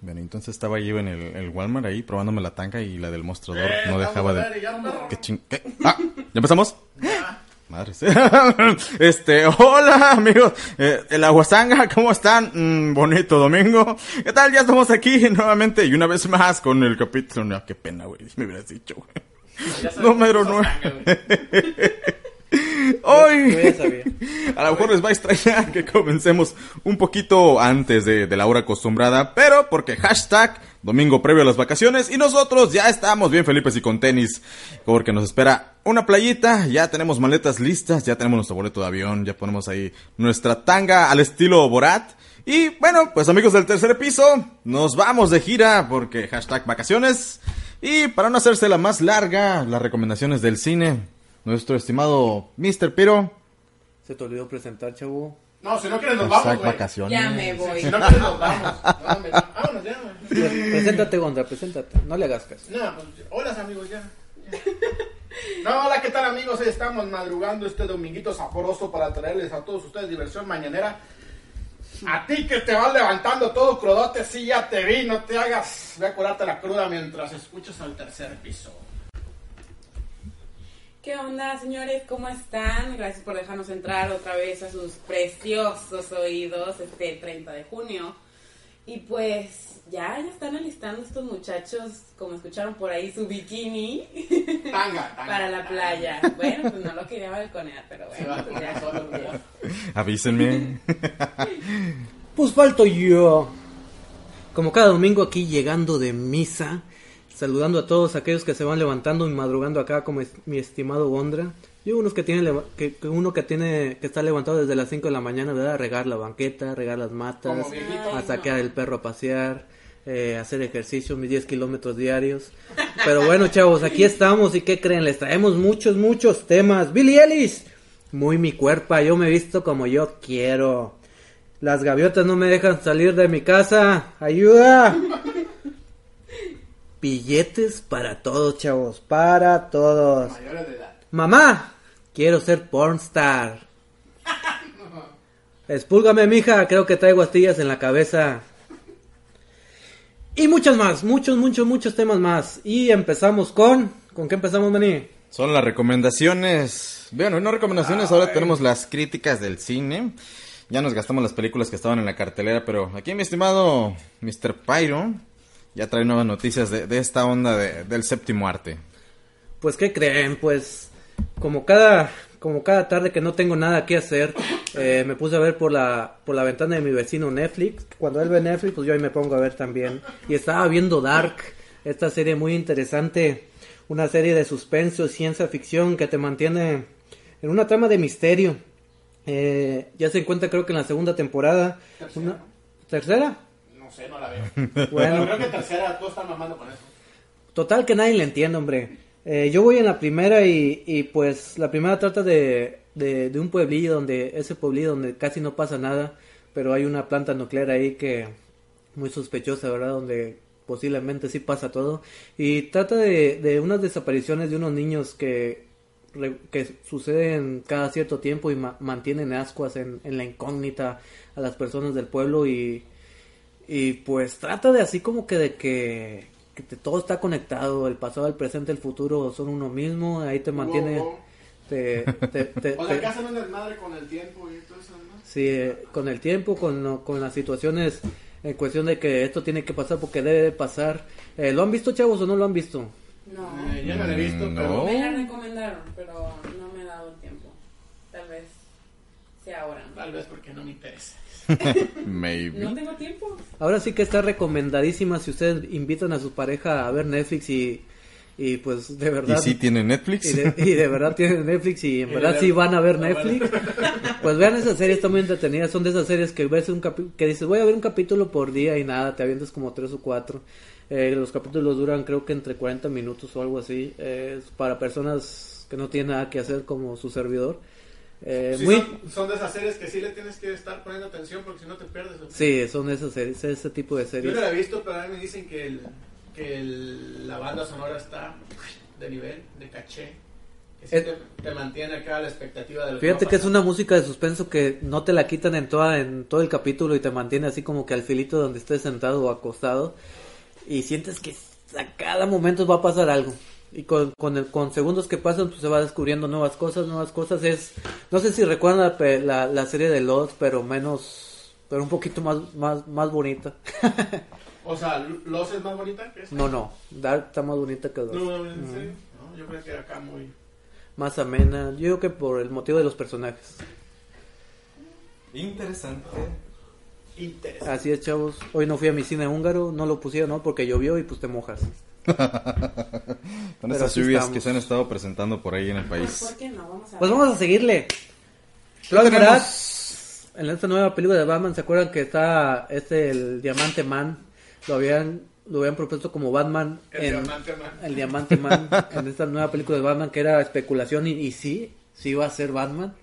Bueno, entonces estaba yo en el, el Walmart ahí probándome la tanga y la del mostrador no dejaba de... ¿Qué ching... ¿Qué? Ah, ¿ya empezamos? Madres. este, hola amigos, eh, el Aguasanga, ¿cómo están? Mm, bonito domingo. ¿Qué tal? Ya estamos aquí nuevamente y una vez más con el capítulo. No, qué pena, güey, me hubieras dicho, güey. Número nueve. Hoy, ya a lo mejor les va a extrañar que comencemos un poquito antes de, de la hora acostumbrada, pero porque hashtag domingo previo a las vacaciones y nosotros ya estamos bien felices y con tenis, porque nos espera una playita, ya tenemos maletas listas, ya tenemos nuestro boleto de avión, ya ponemos ahí nuestra tanga al estilo Borat. Y bueno, pues amigos del tercer piso, nos vamos de gira porque hashtag vacaciones. Y para no hacerse la más larga, las recomendaciones del cine, nuestro estimado Mr. Piro. Se te olvidó presentar, chavo. No, si no quieres nos vamos, vacaciones. Ya me voy. Si no quieres nos vamos. Vámonos, vámonos ya. Pre- Preséntate, Gondra, preséntate. No le hagas caso. No, pues, hola amigos, ya. ya. No, hola, ¿qué tal amigos? Hoy estamos madrugando este dominguito sabroso para traerles a todos ustedes diversión mañanera. A ti que te vas levantando todo crudote, sí, ya te vi, no te hagas. Voy a curarte la cruda mientras escuchas al tercer piso. ¿Qué onda, señores? ¿Cómo están? Gracias por dejarnos entrar otra vez a sus preciosos oídos este 30 de junio. Y pues ya, ya están alistando estos muchachos, como escucharon por ahí, su bikini Tanga, tanga. para la playa. Bueno, pues no lo quería balconear, pero bueno, pues ya. solo, güey. Avísenme. Pues falto yo. Como cada domingo aquí llegando de misa, saludando a todos aquellos que se van levantando y madrugando acá como es- mi estimado Gondra. Y unos que tienen que, que uno que tiene que está levantado desde las 5 de la mañana, ¿verdad? A regar la banqueta, a regar las matas, a sacar el perro a pasear, eh, hacer ejercicio, mis 10 kilómetros diarios. Pero bueno, chavos, aquí estamos y ¿qué creen? Les traemos muchos, muchos temas. Billy Ellis, muy mi cuerpo, yo me he visto como yo quiero. Las gaviotas no me dejan salir de mi casa. ¡Ayuda! Billetes para todos, chavos. Para todos. Mayores de edad. Mamá, quiero ser pornstar. Espúlgame, mija, creo que traigo astillas en la cabeza. Y muchos más, muchos, muchos, muchos temas más. Y empezamos con... ¿Con qué empezamos, Mani? Son las recomendaciones. Bueno, no recomendaciones, ahora tenemos las críticas del cine. Ya nos gastamos las películas que estaban en la cartelera, pero aquí mi estimado Mr. Pyro ya trae nuevas noticias de, de esta onda de- del séptimo arte. Pues, ¿qué creen? Pues, como cada, como cada tarde que no tengo nada que hacer, eh, me puse a ver por la, por la ventana de mi vecino Netflix. Cuando él ve Netflix, pues yo ahí me pongo a ver también. Y estaba viendo Dark, esta serie muy interesante, una serie de suspenso y ciencia ficción que te mantiene en una trama de misterio. Eh, ya se encuentra creo que en la segunda temporada. Tercera. Una- ¿Tercera? No sé, no la veo. Bueno. Pero creo que tercera, tú estás mamando con eso. Total que nadie le entiende, hombre. Eh, yo voy en la primera y, y pues la primera trata de, de, de un pueblillo donde, ese pueblillo donde casi no pasa nada, pero hay una planta nuclear ahí que muy sospechosa, ¿verdad? Donde posiblemente sí pasa todo. Y trata de, de unas desapariciones de unos niños que, re- que suceden cada cierto tiempo y ma- mantienen ascuas en, en la incógnita a las personas del pueblo y, y pues trata de así como que de que, que te- todo está conectado, el pasado, el presente, el futuro son uno mismo, ahí te mantiene, Wow, wow. te, te- te- O sea, que hacen un desmadre con el tiempo y todo eso, ¿no? sí, eh, con el tiempo, con, lo- con las situaciones en cuestión de que esto tiene que pasar porque debe de pasar. Eh, ¿Lo han visto, chavos, o no lo han visto? No. Eh, yo no la he visto, Mm, pero... no. Me la recomendaron, pero no me he dado el tiempo. Tal vez sea ahora. Tal vez porque no me interesa. Maybe. No tengo tiempo. Ahora sí que está recomendadísima si ustedes invitan a su pareja a ver Netflix y, y pues de ¿Y verdad... si tiene Netflix? Y de, y de verdad tienen Netflix y en Y verdad sí van a ver no, Netflix. Pues vean esa serie, está muy entretenida. Son de esas series que ves un capi- que dices voy a ver un capítulo por día y nada, te avientas como tres o cuatro. Eh, los capítulos duran creo que entre 40 minutos o algo así. Eh, es para personas que no tienen nada que hacer como su servidor. Eh, Sí, muy... son, son de esas series que sí le tienes que estar poniendo atención porque si no te pierdes. Sí, son esas series, ese tipo de Yo series. no la he visto, pero a mí me dicen que, el, que el- la banda sonora está de nivel, de caché. Que sí Eh. te, te mantiene acá la expectativa de lo Fíjate a que es una música de suspenso que no te la quitan en toda en todo el capítulo y te mantiene así como que al filito donde estés sentado o acostado y sientes que a cada momento va a pasar algo. Y con, con, el- con segundos que pasan pues se va descubriendo nuevas cosas, nuevas cosas. Es no sé si recuerdan la, pe- la, la serie de Lost, pero menos pero un poquito más más más bonita. O sea, ¿Los es más bonita que esta? no, no, Dark está más bonita que Lost. No, en serio. No, yo creo que era acá muy... Más amena. Yo creo que por el motivo de los personajes. Interesante. Interesante. Así es, chavos. Hoy no fui a mi cine húngaro, no lo pusieron, ¿no? Porque llovió y pues te mojas. Con estas lluvias estamos. que se han estado presentando por ahí en el país. ¿por qué no? Vamos a Pues vamos a seguirle. Tenemos. En esta nueva película de Batman, ¿se acuerdan que está este el Diamante Man? Lo habían lo habían propuesto como Batman El en diamante, man. el Diamante Man en esta nueva película de Batman que era especulación y, y sí, sí iba a ser Batman.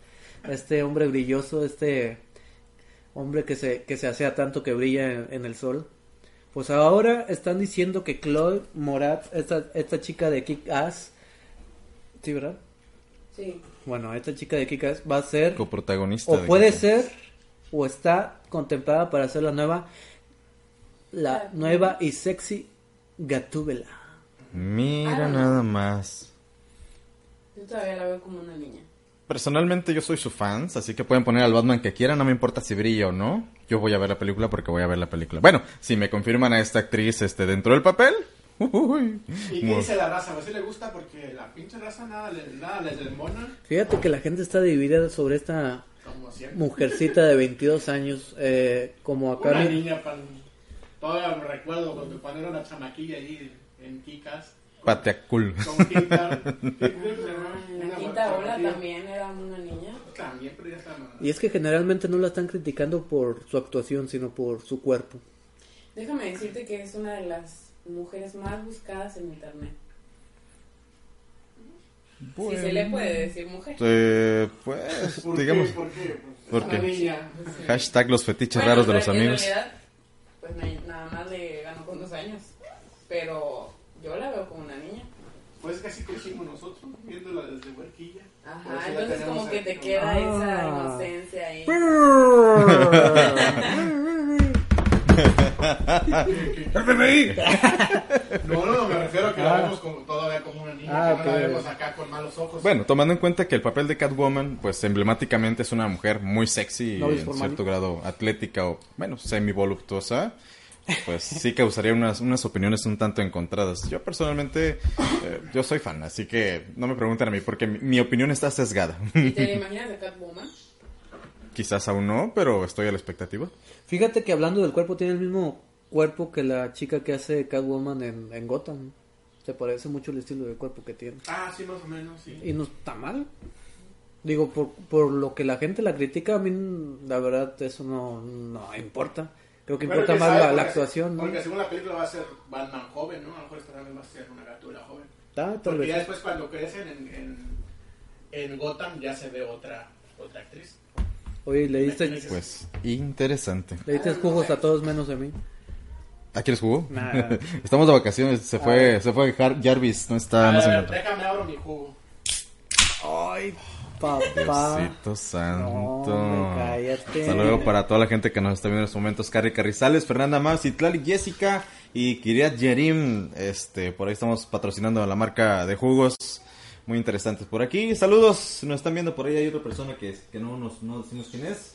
Este hombre brilloso, este hombre que se que se asea tanto que brilla en, en el sol. Pues ahora están diciendo que Chloe Morat, esta esta chica de Kick Ass, sí, ¿verdad? Sí. Bueno, esta chica de Kick-Ass va a ser, Coprotagonista. o de puede Kick-Ass. ser, o está contemplada para ser la nueva, la nueva y sexy Gatúbela. Mira Ah, nada más. Yo todavía la veo como una niña. Personalmente yo soy su fans, así que pueden poner al Batman que quieran, no me importa si brilla o no. Yo voy a ver la película porque voy a ver la película. Bueno, si me confirman a esta actriz este dentro del papel. uy, ¿Y qué dice la raza? ¿A si le gusta? Porque la pinche raza nada, le- nada les desmona. Fíjate que la gente está dividida sobre esta mujercita de 22 años, eh, como acá Una mi- niña, pan... todavía me recuerdo cuando cuando era una chamaquilla ahí en Kikas. Pateacul. Con Quinta. En la quinta ola también era una niña. También, pero ya está. Y es que generalmente no la están criticando por su actuación, sino por su cuerpo. Déjame decirte que es una de las mujeres más buscadas en internet. Si se le puede decir mujer. Eh, pues, ¿Por digamos, qué? ¿Por qué? ¿Por es qué? una niña. hashtag los fetiches Bueno, raros de los en amigos. realidad, pues na- nada más le ganó con dos años. Pero yo la veo como una niña. Pues casi crecimos nosotros, viéndola desde huerquilla. Ajá, entonces como que te queda Ah. esa inocencia ahí. No, no, me refiero a que la vemos como, todavía como una niña. Ah, que no la vemos acá con malos ojos. Bueno, tomando en cuenta que el papel de Catwoman, pues emblemáticamente es una mujer muy sexy y No, en formal. cierto grado atlética o, bueno, semi-voluptuosa, pues sí causaría unas, unas opiniones un tanto encontradas. Yo personalmente, eh, yo soy fan, así que no me pregunten a mí porque mi, mi opinión está sesgada. ¿Y te imaginas de Catwoman? Quizás aún no, pero estoy a la expectativa. Fíjate que hablando del cuerpo, tiene el mismo cuerpo que la chica que hace Catwoman en, en Gotham. Se parece mucho el estilo de cuerpo que tiene. Ah, sí, más o menos, sí. Y no está mal. Digo, por, por lo que la gente la critica, a mí la verdad eso no, no importa. Creo que Bueno, importa más sabe, la, actuación, ¿no? Porque según la película va a ser Batman joven, ¿no? A lo mejor esta también va a ser una gatula joven. Ah, tal Porque vez. ya después cuando crecen en, en, en Gotham ya se ve otra, otra actriz. Oye, le diste, Pues, interesante. le diste jugos a todos menos a mí. ¿A quieres jugo? Nah. Estamos de vacaciones, se fue, se fue Jarvis, no está, A no se ver, déjame abro mi jugo. Ay, papá. Diosito santo. hombre, cállate. Hasta luego para toda la gente que nos está viendo en estos momentos. Carrie Carrizales, Fernanda Más, Itlali, Jessica y Kiriat Yerim. Este, por ahí estamos patrocinando la marca de jugos. Muy interesantes por aquí. Saludos, nos están viendo por ahí. Hay otra persona que, que no nos no decimos quién es.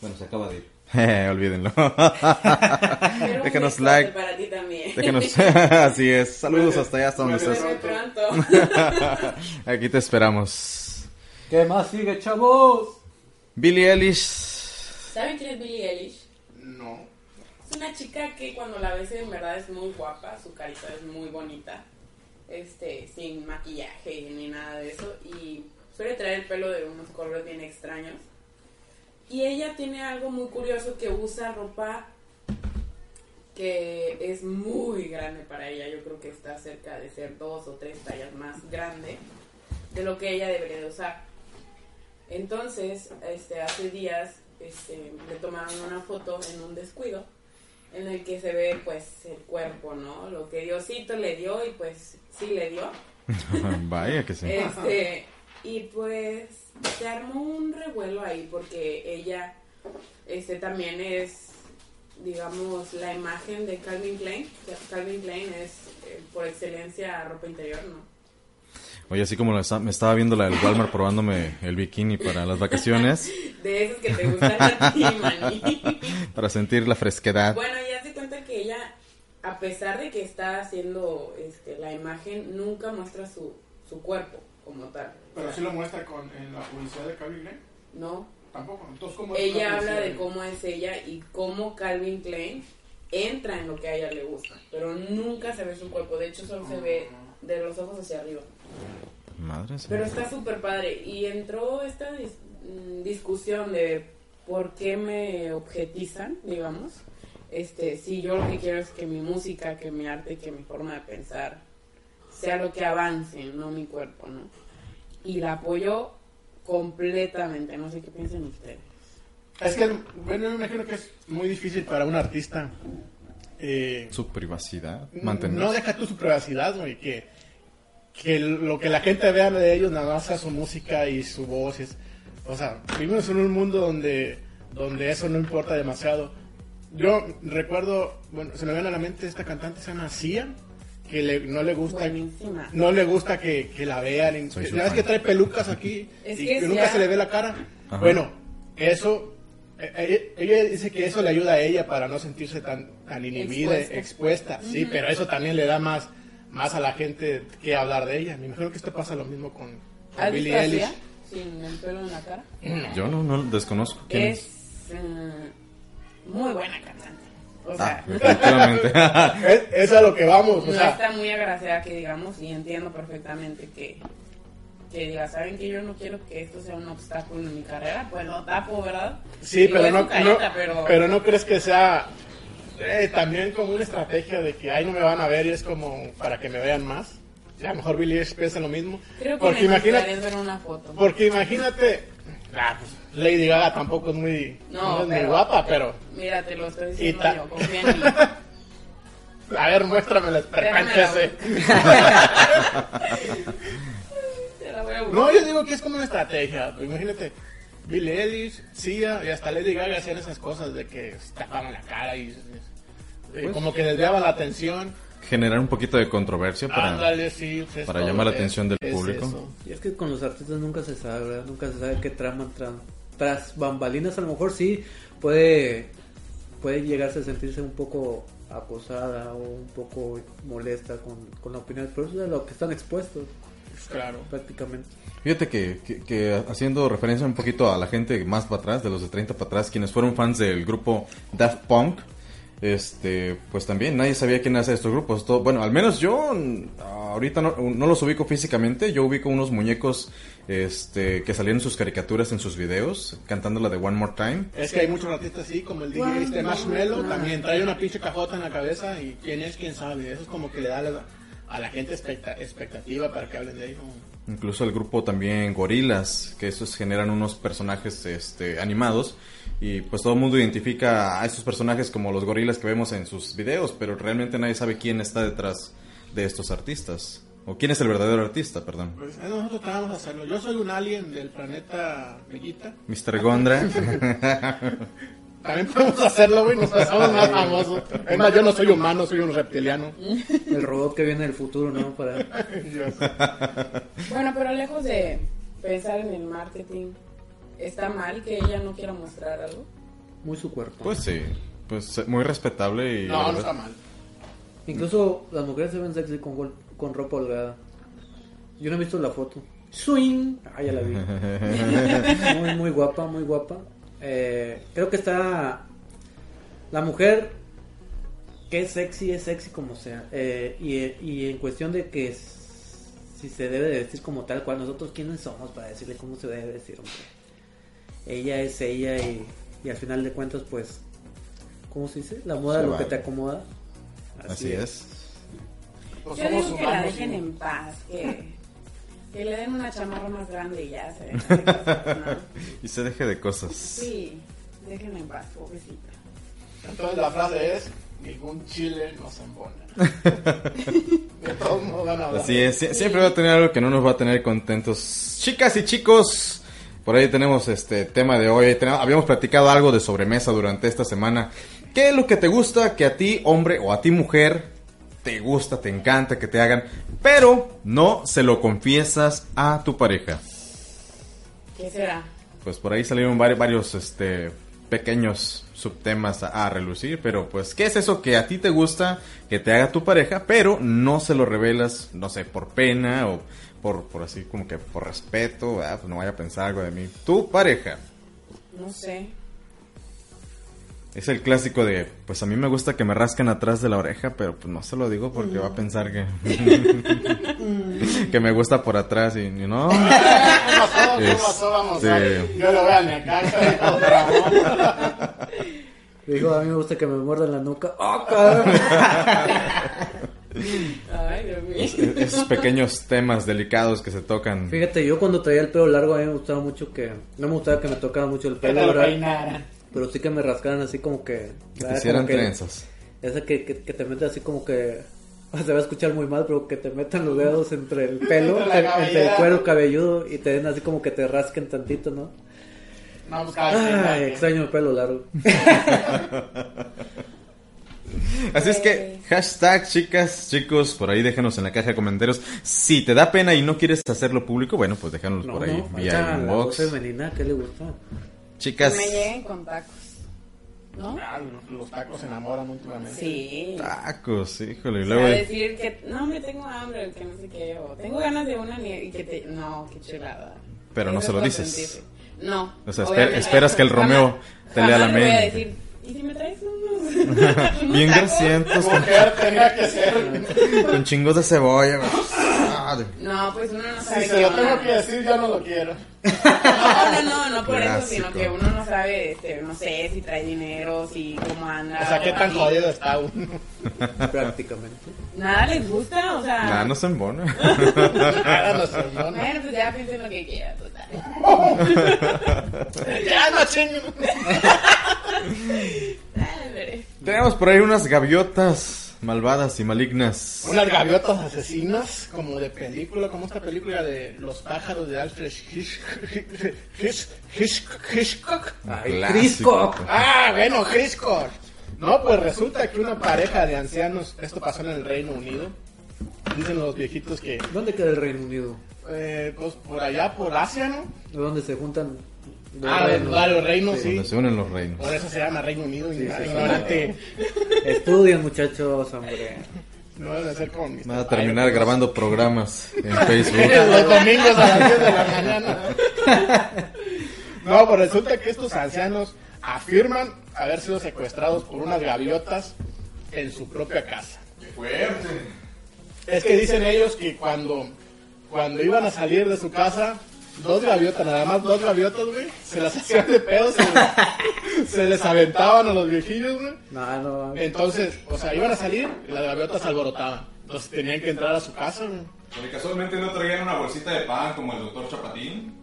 Bueno, se acaba de ir. Olvídenlo. Pero un Déjanos like. para ti también. Déjenos. Así es. Saludos hasta allá, hasta donde estés. Aquí te esperamos. ¿Qué más sigue, chavos? Billie Eilish. ¿Saben quién es Billie Eilish? No. Es una chica que cuando la ves en verdad es muy guapa, su carita es muy bonita, este, sin maquillaje ni nada de eso, y suele traer el pelo de unos colores bien extraños. Y ella tiene algo muy curioso que usa ropa que es muy grande para ella, yo creo que está cerca de ser dos o tres tallas más grande de lo que ella debería de usar. Entonces, este, hace días este, le tomaron una foto en un descuido en el que se ve pues el cuerpo, ¿no? Lo que Diosito le dio y pues sí le dio. Vaya que sí. Este, y pues se armó un revuelo ahí porque ella este también es digamos la imagen de Calvin Klein. Calvin Klein es eh, por excelencia ropa interior, ¿no? Oye, así como me estaba viendo la del Walmart probándome el bikini para las vacaciones, De esos que te gustan a ti, maní. para sentir la fresquedad. Bueno, ya se cuenta que ella, a pesar de que está haciendo este, la imagen, nunca muestra su, su cuerpo como tal. Pero sí lo muestra con, en la publicidad de Calvin Klein. No. Tampoco. Entonces, ¿cómo es la Ella habla de cómo es ella y cómo Calvin Klein entra en lo que a ella le gusta, pero nunca se ve su cuerpo. De hecho, solo se ve de los ojos hacia arriba. Madre. Pero está súper padre. Y entró esta dis- mm, discusión de por qué me objetizan, digamos. Este, si yo lo que quiero es que mi música, que mi arte, que mi forma de pensar sea lo que avance, no mi cuerpo, ¿no? Y la apoyo completamente. No sé qué piensan ustedes. Es que, bueno, me imagino que es muy difícil para un artista. eh, Su privacidad, mantener. no deja tú su privacidad, güey, que, que lo que la gente vea de ellos nada más sea su música y su voz. es- o sea, vivimos en un mundo donde, donde eso no importa demasiado. Yo recuerdo, bueno, se me viene a la mente esta cantante, se llama Sia, que le- no le gusta Buenísima. no le gusta que, que la vean. Soy ves fan. que trae pelucas aquí Es y que que nunca se le ve la cara. Ajá. Bueno, eso, eh, eh, ella dice que eso le ayuda a ella para no sentirse tan, tan inhibida, Expuesta. expuesta. Sí, pero eso también le da más, más a la gente que hablar de ella. Me imagino que esto pasa lo mismo con, con ¿Has Billie Eilish. Sin el pelo en la cara? Yo no, no desconozco quién es. Es mm, muy buena cantante. O Ah, sea, efectivamente. Es, es a lo que vamos. O no sea, está muy agraciada que digamos y entiendo perfectamente que que diga, saben que yo no quiero que esto sea un obstáculo en mi carrera, pues lo tapo, ¿verdad? Sí, Digo, pero no, su careta, no- pero, pero no crees que sea eh, también como una estrategia de que ahí no me van a ver y es como para que me vean más. A lo mejor Billy Eilish piensa lo mismo. creo que porque imagínate, ver una foto. porque imagínate, ah, pues, Lady Gaga tampoco es muy, No, no es muy guapa, pero Mira, te lo estoy diciendo yo, confía en mí. a ver, muéstrame la. No, yo digo que es como una estrategia. imagínate, Billie Eilish, Sia y hasta Lady Gaga hacían esas cosas de que se tapaban la cara y eh, como que desviaban la atención. Generar un poquito de controversia para... Ándale, sí, pues, es para llamar la atención del es público. eso. Y es que con los artistas nunca se sabe, ¿verdad? Nunca se sabe qué traman tras, tras bambalinas. A lo mejor sí puede, puede llegarse a sentirse un poco acosada o un poco molesta con, con la opinión, pero eso es a lo que están expuestos Pues, Claro. prácticamente. Fíjate que, que- que haciendo referencia un poquito a la gente más para atrás, de los de 30 para atrás, quienes fueron fans del grupo Daft Punk, este, pues también nadie sabía quién hacer estos grupos. Todo- bueno, al menos yo ahorita no, no los ubico físicamente, yo ubico unos muñecos este, que salían en sus caricaturas en sus videos, cantando la de One More Time. Es que hay muchos artistas así, como el DJ este Marshmello, también trae una pinche cajota en la cabeza y quién es, quién sabe. Eso es como que le da la, a la gente expecta- expectativa para que hablen de ellos. Incluso el grupo también Gorilas, que esos generan unos personajes este, animados. Y pues todo el mundo identifica a estos personajes como los gorilas que vemos en sus videos, pero realmente nadie sabe quién está detrás de estos artistas. O quién es el verdadero artista, perdón. Pues eh, nosotros tratamos de hacerlo. Yo soy un alien del planeta Bellita. Mr. Gondra. También podemos hacerlo, güey, nos hacemos más famosos. Es más, yo no soy humano, soy un reptiliano. El robot que viene del futuro, ¿no? Para... Bueno, pero lejos de pensar en el marketing, ¿está mal que ella no quiera mostrar algo? Muy su cuerpo. Pues sí, pues muy respetable y... No, no está mal. Incluso las mujeres se ven sexy con, gol- con ropa holgada. Yo no he visto la foto. Swing. Ah, ya la vi. muy, muy guapa, muy guapa. Eh, creo que está... La mujer que es sexy, es sexy como sea. Eh, y, y en cuestión de que si se debe de vestir como tal cual, nosotros quiénes somos para decirle cómo se debe vestir, hombre. Ella es ella y, y al final de cuentas, pues, ¿cómo se dice? La moda es lo vale. que te acomoda. Así es. Yo digo que la dejen en paz, que, que le den una chamarra más grande y ya se dejen de cosas, ¿no? Y se deje de cosas. Sí, déjenla en paz, pobrecita. Entonces la frase es, ningún chile nos embona. de todos modos van a hablar. Así es, sie- siempre va a tener algo que no nos va a tener contentos. Chicas y chicos, por ahí tenemos este tema de hoy. Tenemos- habíamos platicado algo de sobremesa durante esta semana. ¿Qué es lo que te gusta que a ti, hombre, o a ti, mujer, te gusta, te encanta que te hagan, pero no se lo confiesas a tu pareja? ¿Qué será? Pues por ahí salieron vari- varios este, pequeños subtemas a, a relucir, pero pues, ¿qué es eso que a ti te gusta que te haga tu pareja, pero no se lo revelas, no sé, por pena o por, por así como que por respeto, ah, pues no vaya a pensar algo de mí. Tu pareja. No sé. Es el clásico de, pues a mí me gusta que me rasquen atrás de la oreja, pero pues no se lo digo porque va a pensar que que me gusta por atrás y, y no. ¿Qué pasó? ¿Qué pasó? Vamos sí. a ver. Yo lo veo a mi acá. Dijo, a mí me gusta que me muerdan la nuca. ¡Oh, cabrón! Ay, Dios mío. Esos pequeños temas delicados que se tocan. Fíjate, yo cuando traía el pelo largo a mí me gustaba mucho que... No me gustaba que me tocara mucho el Que pelo, te lo. Pero sí que me rascaran así como que... Que te hicieran que- trenzas. Esa que, que, que te mete así como que... Se va a escuchar muy mal, pero que te metan los dedos entre el pelo, Entre el cuero cabelludo y te den así como que te rasquen tantito, ¿no? No, pues Ay, extraño el pelo largo. Así es que, hashtag chicas, chicos, por ahí déjanos en la caja de comentarios. Si te da pena y no quieres hacerlo público, bueno, pues déjanos No, por ahí no, vía inbox. femenina, ¿qué le gusta? Chicas, Que me lleguen con tacos. ¿No? Ah, los tacos se enamoran últimamente. Sí. tacos, híjole, y O luego... sea, decir que, no, hombre, tengo hambre, que no sé qué, o tengo ganas de una y que te, no, qué chulada. Pero no se lo es dices. No. O sea, esper- esperas que el jamás- Romeo te lea la jamás le voy a mente. decir, ¿y si me traes unos? Bien tacos?" grasientos, con, Mujer tenía que ser. con chingos de cebolla. No, pues uno no sabe Si se lo tengo que decir, yo no lo quiero. No, no, no, no por eso, sino que uno no sabe, este, no sé, si trae dinero, si cómo anda. O sea, qué tan jodido está uno. Prácticamente. Nada les gusta, o sea. Nah, no se embona. Háganos, hermano. Bueno, pues ya piensen lo que quieran, total. Ya no veré. Tenemos por ahí unas gaviotas malvadas y malignas. Unas gaviotas asesinas, como de película, como esta película de Los pájaros de Alfred Hitchcock. Hitchcock. Ah, bueno, Hitchcock. No, pues resulta que una pareja de ancianos, esto pasó en el Reino Unido, dicen los viejitos que, ¿Dónde queda el Reino Unido? eh, pues por allá, por Asia, ¿no? ¿De dónde se juntan? Ah, de varios reinos, sí. Donde se unen los reinos. Por eso se llama Reino Unido, ignorante. Estudian, muchachos, hombre. No deben ser como mis Va a terminar grabando programas en Facebook. Los domingos a las 10 de la mañana. No, pues resulta que estos ancianos afirman haber sido secuestrados por unas gaviotas en su propia casa. Es que dicen ellos que cuando, cuando iban a salir de su casa, dos gaviotas, nada más dos gaviotas, güey, se las hacían de pedo, se les, se les aventaban a los viejillos, güey. No, no. Entonces, o sea, iban a salir y las gaviotas se alborotaban. Entonces tenían que entrar a su casa, güey. Porque casualmente no traían una bolsita de pan como el doctor Chapatín.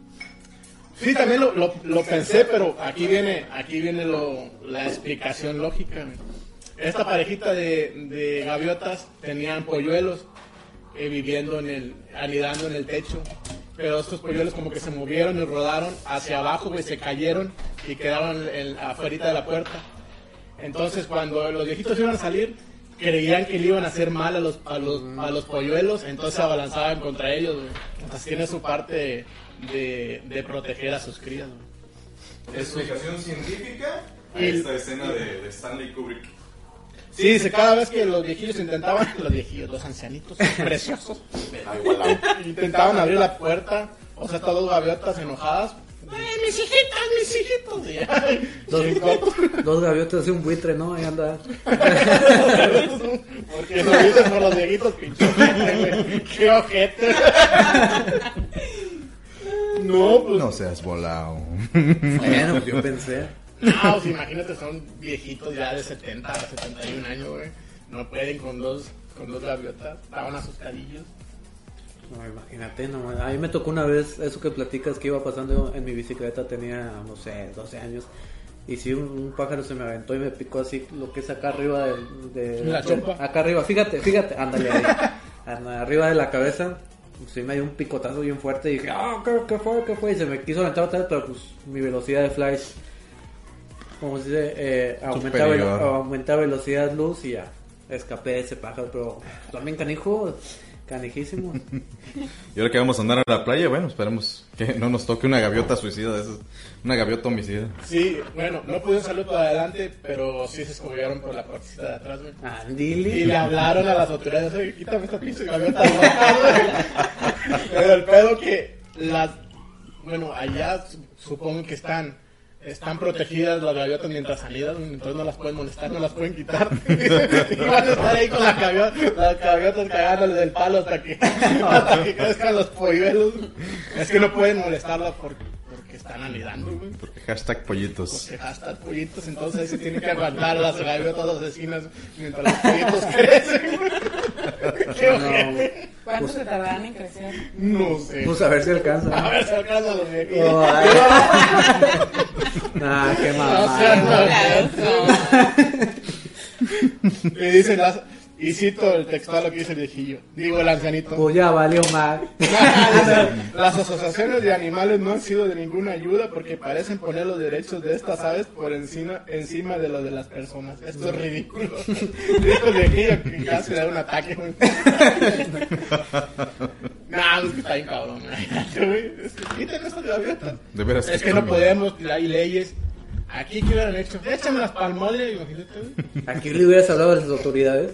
Sí, también lo, lo, lo pensé, pero aquí viene, aquí viene lo, la explicación lógica. güey. Esta parejita de, de gaviotas tenían polluelos eh, viviendo en el, anidando en el techo. Pero estos polluelos como que se movieron y rodaron hacia abajo, güey, se cayeron y quedaron en, afuera de la puerta. Entonces cuando los viejitos iban a salir, creían que le iban a hacer mal a los, a los, a los polluelos, entonces se abalanzaban contra ellos, güey. Entonces tiene su parte de, de proteger a sus crías, güey. Eso- Explicación científica a esta escena de, de Stanley Kubrick. Sí, dice, cada vez que los viejillos intentaban, los viejillos, los ancianitos, preciosos, intentaban abrir la puerta, o sea, estas dos gaviotas enojadas, ¡ay, mis hijitos, mis hijitos! Dos, dos gaviotas y un buitre, ¿no? Ahí anda. Porque lo dices por los viejitos pinches, güey. ¡Qué ojete! No, pues, No seas volado. Bueno, yo pensé. No, pues imagínate, son viejitos ya de 70 a 71 años, güey. No pueden con dos, con dos gaviotas, estaban asustadillos. No, imagínate, no. A mí me tocó una vez eso que platicas que iba pasando en mi bicicleta, tenía, no sé, 12 años. Y sí, un, un pájaro se me aventó y me picó así lo que es acá arriba de, La chompa. Acá arriba, fíjate, fíjate, ándale ahí. Anda, arriba de la cabeza. Sí me dio un picotazo bien fuerte y dije, ah, ¿qué, qué fue? ¿Qué fue? Y se me quiso aventar otra vez, pero pues mi velocidad de flash, como se dice, eh, aumentaba, Superior. aumentaba velocidad luz y ya escapé de ese pájaro, pero también canijo, canijísimo. Y ahora que vamos a andar a la playa, bueno, esperemos que no nos toque una gaviota suicida de esas. Una gaviota homicida. Sí, bueno, no pudieron salir para adelante, pero sí se escobillaron por la partecita de atrás, güey. Y Andili. le hablaron a las autoridades, oye, quítame esta pinche gaviota. Pero el pedo que las, bueno, allá su- supongo que están, están protegidas las gaviotas mientras salidas, entonces no las pueden molestar, no las pueden quitar. y van a estar ahí con las gaviotas, las gaviotas cagándoles del palo hasta que, hasta que crezcan los polluelos. Es que no pueden molestarlas porque, porque están anidando, güey. Porque hashtag pollitos. Porque hasta pollitos, entonces ahí se tiene que aguantar las gaviotas asesinas mientras los pollitos crecen. Qué ojete. ¿Cuánto se tardarán en crecer? No sé. Pues a ver si A alcanza. ver si alcanza los viejitos. Oh, ay. Nah, qué mamada. Le dicen las... Y cito el textual lo que dice el viejillo. Digo el ancianito. Pues ya valió más. Las asociaciones de animales no han sido de ninguna ayuda porque parecen poner los derechos de estas aves por encima, encima de los de las personas. Esto es ridículo. Dijo el viejillo que casi le da un ataque. Nah, es que está bien cabrón. que estas gaviotas. De veras. Es que no podemos, hay leyes. Aquí, ¿qué hubieran hecho? Échame las palmoles, imagínate. Aquí le hubieras hablado a las autoridades.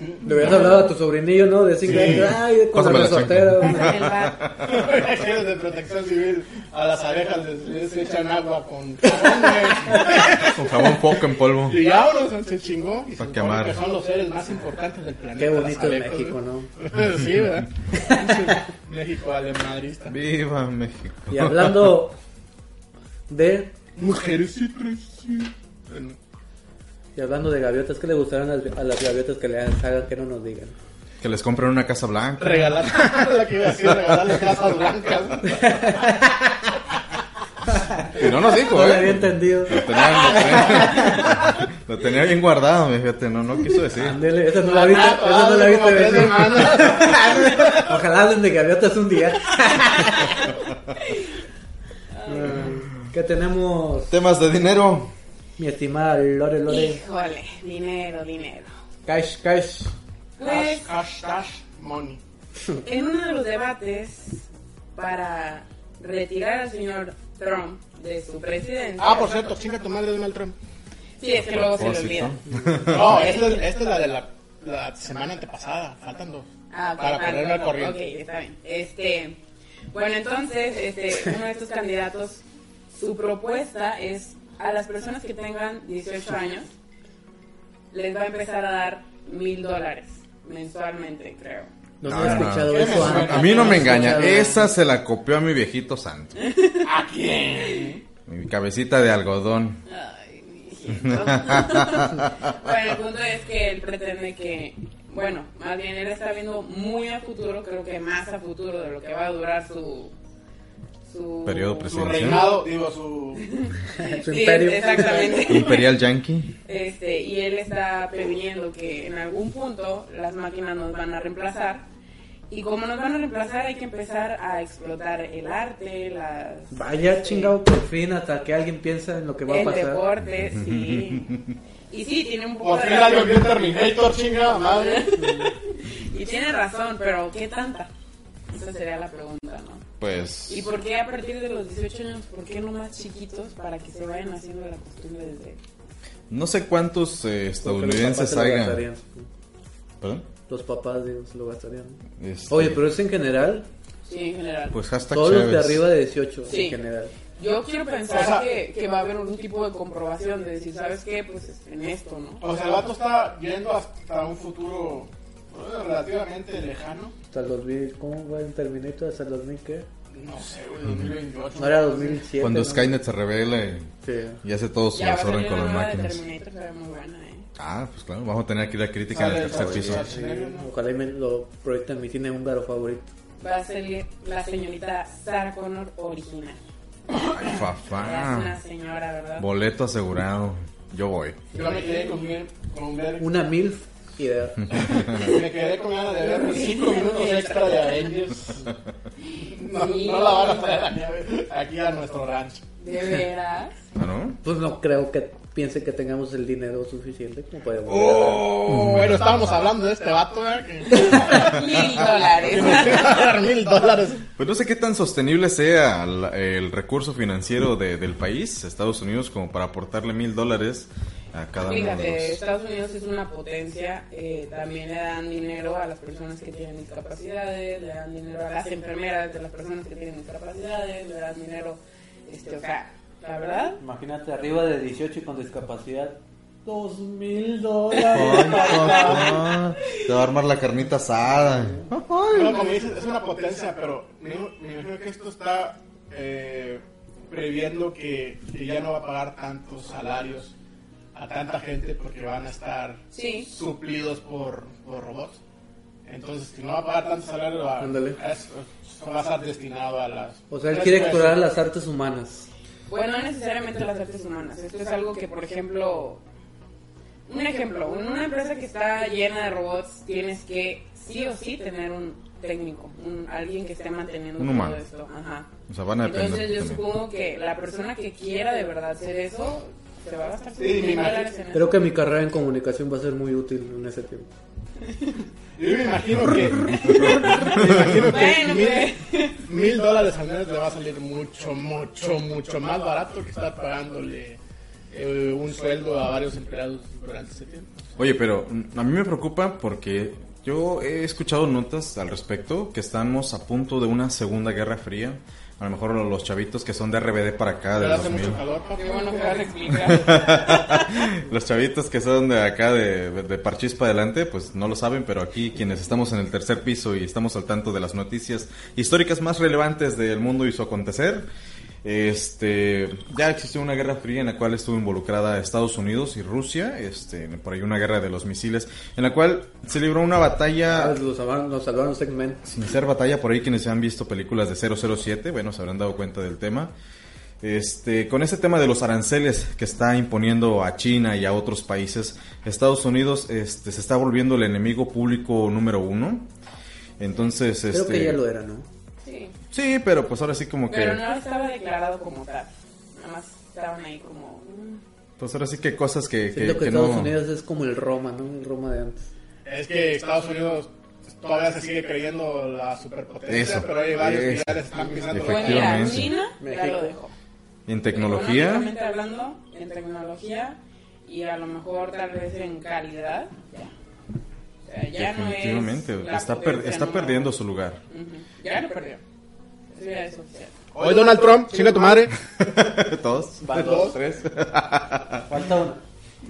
Le hubieras hablado a tu sobrinillo, ¿no? De 5 años. Ay, con la los de protección civil a las abejas les, les echan agua con jabón. Con jabón poco en polvo. Y ya se chingó. Y se Pa' supone quemar. que son los seres más importantes del planeta. Qué bonito es México. ¿no? sí, ¿verdad? México alemadrista. Viva México. Y hablando de. Mujeres y traición. Y hablando de gaviotas, ¿qué le gustarán a las, a las gaviotas que le hagan que no nos digan? Que les compren una casa blanca. regalar, la que iba a decir, regalarle casas blancas. Y no nos dijo, No lo había ¿eh? entendido. Lo tenía, lo tenía- lo tenía bien guardado, me fíjate, no, no quiso decir. Ándele, esa no la viste, esa no la viste venir. Ojalá hablen de gaviotas un día. ¿Qué tenemos, Temas de dinero. Mi estimada Lore Lore? Híjole, dinero, dinero. Cash, cash. Pues, Cash, cash, money. en uno de los debates para retirar al señor Trump de su presidencia. Ah, por cierto, chinga tu madre Donald Trump. Sí, es que luego se Oh, le olvida. No, esta es, esta es la de la, la semana antepasada. Faltan dos. Ah, ok, para ah, ponerme al no, corriente. Ok, está bien. Este, bueno, entonces, este, uno de estos candidatos, su propuesta es a las personas que tengan 18 años, les va a empezar a dar mil dólares mensualmente, creo. No, No, escuchado no. eso A- antes. A mí no me engaña. Esa se la copió a mi viejito santo. ¿A quién? Mi cabecita de algodón. Ay, mijito. bueno, el punto es que él pretende que, bueno, más bien él está viendo muy a futuro, creo que más a futuro de lo que va a durar su... su Periodo Su presidencial. reinado, digo, su... Su Sí, imperio. exactamente. Imperial Yankee. Este, y él está previniendo que en algún punto las máquinas nos van a reemplazar. Y como nos van a reemplazar, hay que empezar a explotar el arte, las, Vaya este, chingado, por fin, hasta que alguien piensa en lo que va a el pasar. deporte, sí. Y sí, tiene un poco Por de fin alguien razón. vio Terminator, chinga madre. Y tiene razón, pero ¿qué tanta? Esa sería la pregunta, ¿no? Pues. ¿Y por qué a partir de los 18 años, por qué no más chiquitos para que se vayan haciendo la costumbre desde... No sé cuántos eh, estadounidenses papás se lo hayan. gastarían. ¿Perdón? Los papás, digo, se lo gastarían. Este, Oye, pero es en general. Sí, en general. Pues hashtag Todos los de arriba de 18 Sí. en general. Yo quiero pensar O sea- que, que va a haber un tipo de comprobación de decir, ¿sabes qué? Pues en esto, ¿no? O sea, el vato está yendo hasta un futuro relativamente lejano. Hasta el 2000, ¿cómo va en Terminator? ¿Hasta el 2000 qué? No sé, güey, 2028. No era 2007. Cuando ¿no? Skynet se revela y, Sí. y hace todo su desorden salir con las máquinas. Terminator, se ve muy buena, ¿eh? Ah, pues claro, vamos a tener aquí la crítica en Sale el el tercer piso. Ojalá y me lo proyecten en mi cine húngaro favorito. Va a ser la señorita Sarah Connor original. Ay, Ya es una señora, ¿verdad? Boleto asegurado. Yo voy. Yo me quedé con, con ver. Una MILF idea. Me quedé con ganas de ver 5 minutos extra de Avengers. No, Sí. no la van a traer aquí, aquí a nuestro rancho. ¿De veras? ¿Ah, no? Pues no creo que piense que tengamos el dinero suficiente como para Oh, bueno, estábamos hablando de este vato, ¿verdad? Que Mil dólares. mil dólares. Pues no sé qué tan sostenible sea la- el recurso financiero de- del país, Estados Unidos, como para aportarle mil dólares a cada uno de Fíjate, los... Estados Unidos es una potencia, eh, también le dan dinero a las personas que tienen discapacidades, le dan dinero a las enfermeras de las personas que tienen discapacidades, le dan dinero, este, o sea, la verdad, Imagínate arriba de 18 y con discapacidad. Dos mil dólares. Te va a armar la carnita asada. Bueno, como dices, es una potencia, pero me, me imagino que esto está eh, previendo que, que ya no va a pagar tantos salarios a tanta gente porque van a estar Sí. suplidos por, por robots. Entonces, si no va a pagar tanto salario, va, es- va a estar destinado a las... O sea, él quiere explorar las artes humanas. bueno, no necesariamente las artes humanas, esto es algo que, por ejemplo, un ejemplo, en una empresa que está llena de robots, tienes que sí o sí tener un técnico, un, alguien que esté manteniendo Un todo esto, ajá. O sea, van a depender. Entonces yo supongo que la persona que quiera de verdad hacer eso se va a gastar Sí, me mil imagino. dólares en Creo eso. que mi carrera en comunicación va a ser muy útil en ese tiempo. Yo me imagino que... me imagino que Bueno, mil, pues. mil dólares al mes le va a salir mucho, mucho, mucho más barato que estar pagándole eh, un sueldo a varios empleados durante ese tiempo. Oye, pero a mí me preocupa porque yo he escuchado notas al respecto que estamos a punto de una segunda guerra fría. A lo mejor los chavitos que son de RBD para acá, Pero hace 2000. mucho calor. Qué bueno que. Los chavitos que son de acá, de, de Parchís para adelante, pues no lo saben, pero aquí quienes estamos en el tercer piso y estamos al tanto de las noticias históricas más relevantes del mundo y su acontecer, este, ya existió una guerra fría en la cual estuvo involucrada Estados Unidos y Rusia, este, por ahí una guerra de los misiles, en la cual se libró una batalla ¿Sabes? Los, salvaron- sin ser batalla, por ahí quienes han visto películas de 007, bueno, se habrán dado cuenta del tema. Este, con ese tema de los aranceles que está imponiendo a China y a otros países, Estados Unidos este, se está volviendo el enemigo público número uno. Entonces, Creo este, que ya lo era, ¿no? Sí. pero pues ahora sí como que, Pero no estaba declarado como tal. Nada más estaban ahí como... mm, pues ahora sí que cosas que, que, Siento que, que Estados no. Unidos es como el Roma, ¿no? El Roma de antes. Es que Estados Unidos todavía se sigue creyendo la superpotencia, Eso, pero hay varios que eso. ya les están pisando Efectivamente. China ya lo dejó. En tecnología, hablando, en tecnología y a lo mejor tal vez en calidad, ya. O sea, ya no es definitivamente, está, per- está perdiendo su lugar. Ujú, Ya lo perdió. Eso. Oye, Donald Trump, chinga tu madre. Todos. Van dos. Tres. Falta una.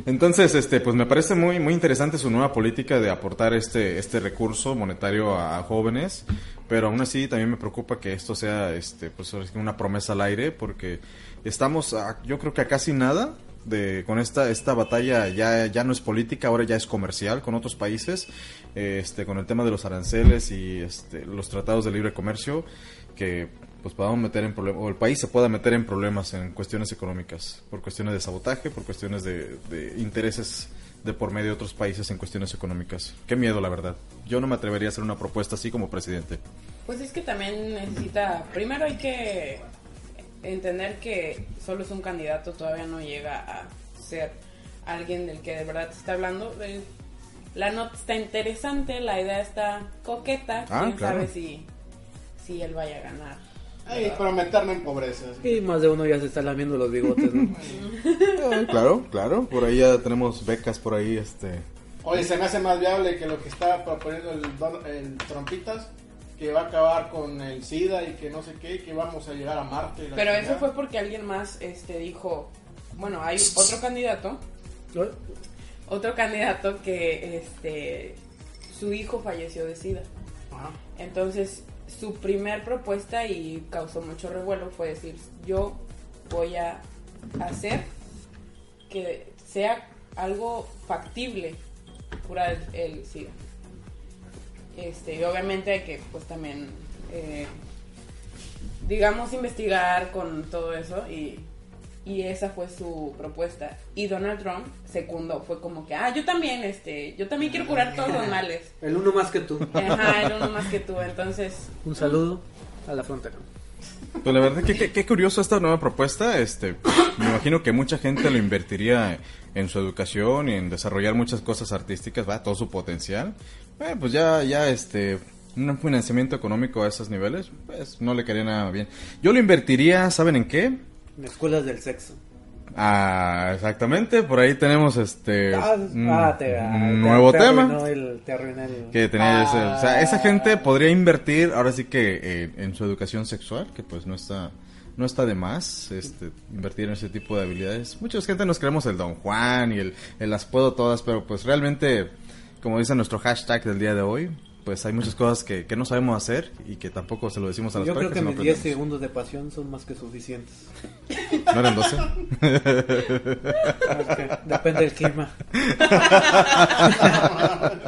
Entonces, este, pues me parece muy, muy interesante su nueva política de aportar este, este recurso monetario a, a jóvenes, pero aún así también me preocupa que esto sea, este, pues una promesa al aire, porque estamos, a- yo creo que a casi nada de, con esta, esta batalla ya, ya no es política, ahora ya es comercial con otros países, este, con el tema de los aranceles y este, los tratados de libre comercio, que pues podamos meter en problemas, o el país se pueda meter en problemas en cuestiones económicas, por cuestiones de sabotaje, por cuestiones de, de intereses de por medio de otros países en cuestiones económicas. Qué miedo, la verdad. Yo no me atrevería a hacer una propuesta así como presidente. Pues es que también necesita, primero hay que entender que solo es un candidato, todavía no llega a ser alguien del que de verdad se está hablando. La nota está interesante, la idea está coqueta, Ah, quién claro. sabe si, si él vaya a ganar. Ay, pero meterme en pobreza. Y más de uno ya se está lamiendo los bigotes, ¿no? claro, claro. Por ahí ya tenemos becas por ahí, este. Oye, se me hace más viable que lo que está proponiendo el, Don- el Trompitas, que va a acabar con el SIDA y que no sé qué, que vamos a llegar a Marte. Pero eso fue porque alguien más este dijo, bueno, hay otro candidato, otro candidato que este su hijo falleció de SIDA. Ajá. Entonces, su primer propuesta y causó mucho revuelo fue decir, yo voy a hacer que sea algo factible curar el, SIDA. Este, y obviamente hay que pues también eh, digamos, investigar con todo eso y, y esa fue su propuesta. Y Donald Trump secundó, fue como que, ah, yo también, este, yo también quiero curar todos los males. El uno más que tú. Ajá, el uno más que tú, entonces... Un saludo a la frontera. Pues la verdad que qué, qué curioso esta nueva propuesta. Este, me imagino que mucha gente lo invertiría en su educación y en desarrollar muchas cosas artísticas, va, todo su potencial. Eh, pues ya, ya, este, un financiamiento económico a esos niveles, pues no le quería nada bien. Yo lo invertiría, ¿saben en qué? Escuelas del sexo. Ah, exactamente, por ahí tenemos este Ah, ah, te- ah, nuevo te tema. el- el- que tenía ese- o sea, esa gente podría invertir ahora sí que eh, en su educación sexual, que pues no está no está de más este invertir en ese tipo de habilidades. Mucha gente nos creemos el Don Juan y el, el las puedo todas, pero pues realmente como dice nuestro hashtag del día de hoy, pues hay muchas cosas que, que no sabemos hacer y que tampoco se lo decimos a las Yo creo que mis 10 aprendemos. segundos de pasión son más que suficientes. ¿No eran 12? Ah, es que depende del clima.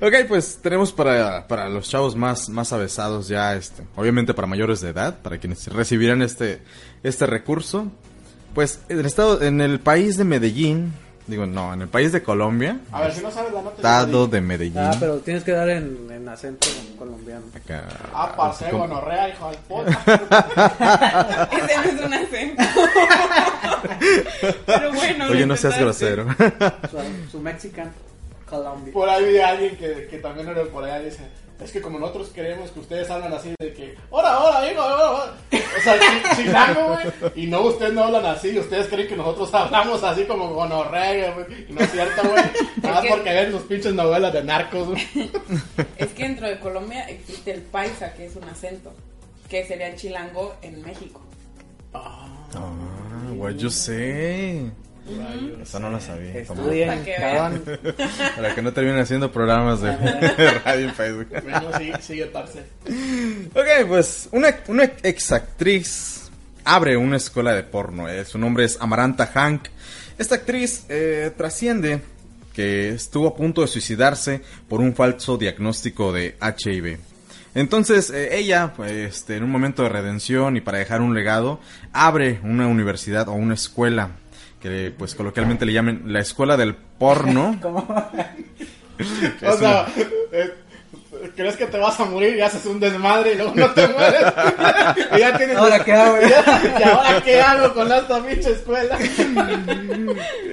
Ok, pues tenemos para, para los chavos más, más avesados ya, este, obviamente para mayores de edad, para quienes recibirán este, este recurso. Pues en el estado, en el país de Medellín, digo no, en el país de Colombia, A ver, si no sabes la nota. estado de Medellín. Ah, pero tienes que dar en, en acento colombiano. Acá, Ah, parce, como- gonorrea, hijo de puta. Ese no es un acento. Pero bueno. Oye, no seas grosero. Su, su Mexican Colombia. Por ahí vi a alguien que, que también era por allá dice, es que como nosotros queremos que ustedes hablan así de que, hola, hola, hijo, hola". O sea, chi- chilango, güey. Y no, ustedes no hablan así, ustedes creen que nosotros hablamos así como gonorrea, güey. Y no es cierto, güey. Nada más que- porque ven sus pinches novelas de narcos, güey. Es que dentro de Colombia existe el paisa, que es un acento, que sería el chilango en México. Ah, güey, yo sé. Esa no la sabía. Estudien, Para que cabrón. Para que no terminen haciendo programas de radio en Facebook. Bueno, sí, sigue, parce. Ok, pues una, una exactriz abre una escuela de porno. eh, Su nombre es Amaranta Hank. Esta actriz eh, trasciende que estuvo a punto de suicidarse por un falso diagnóstico de HIV. Entonces eh, ella, pues, este, en un momento de redención y para dejar un legado, abre una universidad o una escuela que pues coloquialmente le llamen la escuela del porno. O sea, eh, crees que te vas a morir y haces un desmadre y luego no te mueres. y ya tienes. ¿Ahora qué hago? ¿Y ahora qué hago con esta pinche escuela?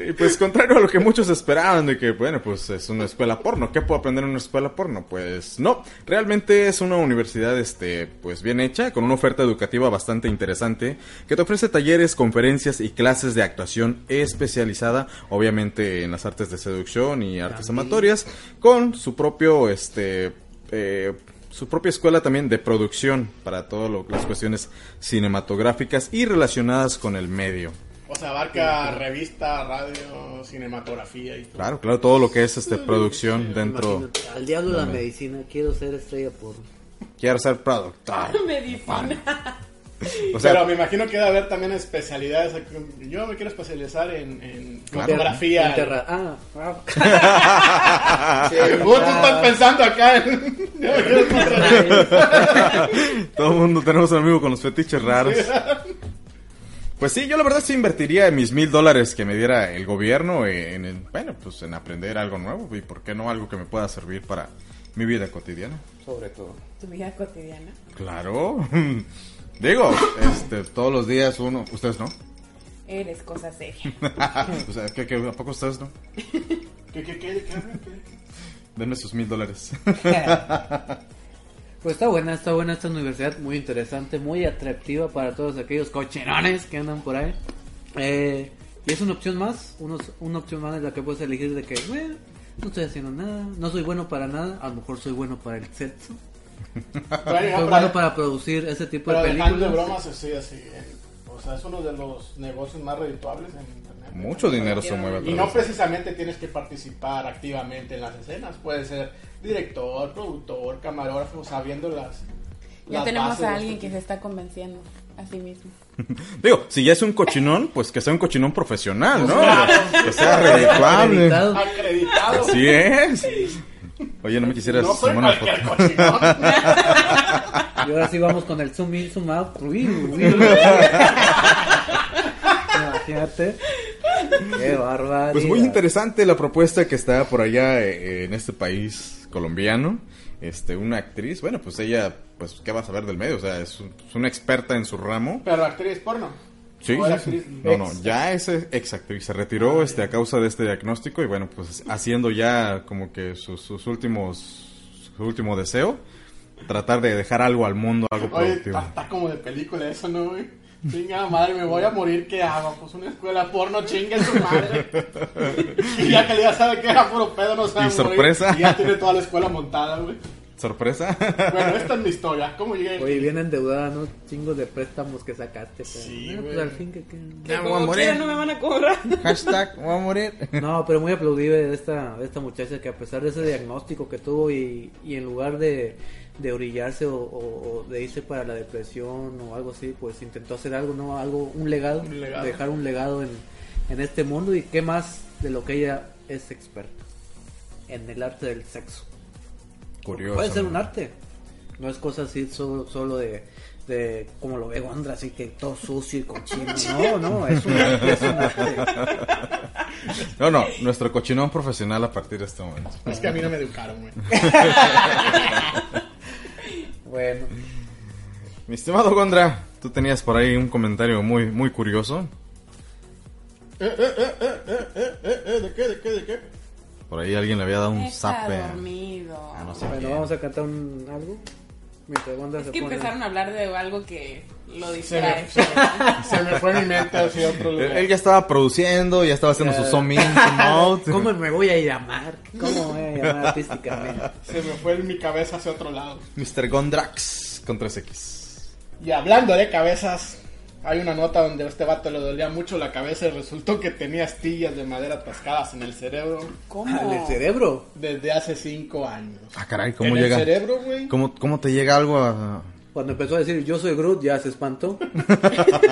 Y pues contrario a lo que muchos esperaban de que, bueno, pues es una escuela porno, ¿qué puedo aprender en una escuela porno? Pues no, realmente es una universidad, este, pues bien hecha, con una oferta educativa bastante interesante, que te ofrece talleres, conferencias y clases de actuación especializada, obviamente en las artes de seducción y artes amatorias, con su propio, este, eh, su propia escuela también de producción para todas las cuestiones cinematográficas y relacionadas con el medio. O sea, abarca revista, radio, cinematografía y todo. Claro, claro, todo lo que es este producción dentro. Imagínate, Al diablo la medicina, quiero ser estrella por... Quiero ser productor. Medicina. O sea, Pero me imagino que debe haber también especialidades. Yo me quiero especializar en, en fotografía. Interra- Ah, ah. Sí, vos tú estás pensando acá en... Yo me quiero especializar. todo el mundo tenemos un amigo con los fetiches raros. Pues sí, yo la verdad sí invertiría mis mil dólares que me diera el gobierno en, en- bueno, pues en aprender algo nuevo y por qué no algo que me pueda servir para mi vida cotidiana. Sobre todo. Tu vida cotidiana. Claro. Digo, este, todos los días uno, ustedes no. Eres cosa seria. o sea, ¿qué, qué, ¿a poco ustedes no? ¿Qué, qué, qué, qué, qué? Denme sus mil dólares. Pues está buena, está buena esta universidad, muy interesante, muy atractiva para todos aquellos cochinones que andan por ahí. Eh, y es una opción más, unos, una opción más en la que puedes elegir de que, bueno, no estoy haciendo nada, no soy bueno para nada, a lo mejor soy bueno para el sexo, Bueno para producir ese tipo pero de dejando de películas. bromas, sí, así. eh, O sea, es uno de los negocios más redituables en internet. Mucho dinero se mueve Y no precisamente tienes que participar activamente en las escenas. Puedes ser director, productor, camarógrafo, sabiendo las. Ya las tenemos bases a alguien que se está convenciendo a sí mismo. Digo, si ya es un cochinón, pues que sea un cochinón profesional, ¿no? Claro. Que sea redituable. Acreditado. Acreditado. Así es. Oye, no me quisieras No soy una cualquier foto. cochinón. Y ahora sí vamos con el zoom in, zoom out. Uy, uy. Imagínate. Qué bárbaro. Pues muy interesante la propuesta que está por allá eh, en este país colombiano. Este, una actriz, bueno, pues ella, pues, ¿qué va a saber del medio? O sea, es, un- es una experta en su ramo. Pero actriz porno. Sí, ¿O era sí, sí. actriz No, no, ya es ex actriz. Se retiró este, a causa de este diagnóstico y bueno, pues haciendo ya como que sus, sus últimos, su último deseo. Tratar de dejar algo al mundo, algo productivo. está, está como de película eso, ¿no, güey? Chinga madre, me voy a morir, ¿qué hago? Pues una escuela porno, chingue su madre. y ya que ya sabe que era puro pedo, no sabe Y sorpresa. Y ya tiene toda la escuela montada, güey. ¿Sorpresa? Bueno, esta es mi historia. ¿Cómo llegué? Oye, bien endeudada, ¿no? Chingos de préstamos que sacaste. pero- Sí, Eh, pues al fin que... que- Que Ya voy a como morir. quiera no me van a cobrar. Hashtag, voy a morir. No, pero muy aplaudible de esta, de esta muchacha que a pesar de ese diagnóstico que tuvo y, y en lugar de, de orillarse o, o- o de irse para la depresión o algo así, pues intentó hacer algo, ¿no? Algo, un legado, Un legado. dejar un legado en, en este mundo y qué más de lo que ella es experta, en el arte del sexo. Curioso. Puede ser un arte, no es cosa así solo, solo de, de como lo ve Gondra, así que todo sucio y cochino. No, no, es un arte, es un arte. No, no, nuestro cochinón profesional a partir de este momento. Es que a mí no me educaron, güey. Bueno. Mi estimado Gondra, tú tenías por ahí un comentario muy, muy curioso. Eh, ¿De qué, de qué, de qué? Por ahí alguien le había dado un Está zape. dormido. Ah, no sé. Bueno, vamos a cantar un, algo. Mientras Wanda Es se que pone- empezaron a hablar de algo que lo distrae. me, se me- se me fue mi mente hacia otro Él, lugar. él ya estaba produciendo, ya estaba haciendo su zoom in, zoom out. ¿Cómo me voy a llamar? ¿Cómo me voy a llamar artísticamente? Se me fue mi cabeza hacia otro lado. Mr. Gondrax con 3X. Y hablando de cabezas, hay una nota donde a este vato le dolía mucho la cabeza y resultó que tenía astillas de madera atascadas en el cerebro ¿Cómo? Al el cerebro. desde hace cinco años. Ah, caray, ¿cómo en llega? el cerebro, güey. ¿Cómo, ¿Cómo te llega algo a...? Cuando empezó a decir yo soy Groot, ya se espantó.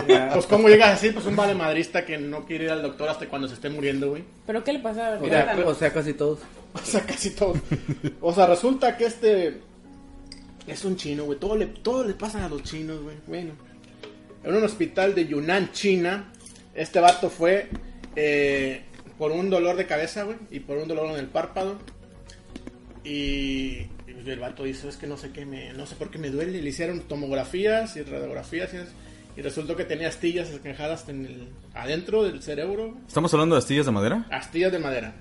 Ya. Pues cómo llegas así, pues un vale madrista que no quiere ir al doctor hasta cuando se esté muriendo, güey. ¿Pero qué le pasa? O sea, o sea, casi todos. O sea, casi todo. O sea, resulta que este es un chino, güey. Todo le, todo le pasa a los chinos, güey. Bueno. En un hospital de Yunnan, China, este vato fue eh, por un dolor de cabeza, güey, y por un dolor en el párpado. Y, y el vato dice, es que no sé qué me, no sé por qué me duele. Le hicieron tomografías y radiografías y, es- y resultó que tenía astillas encajadas en el, adentro del cerebro. ¿Estamos hablando de astillas de madera? Astillas de madera.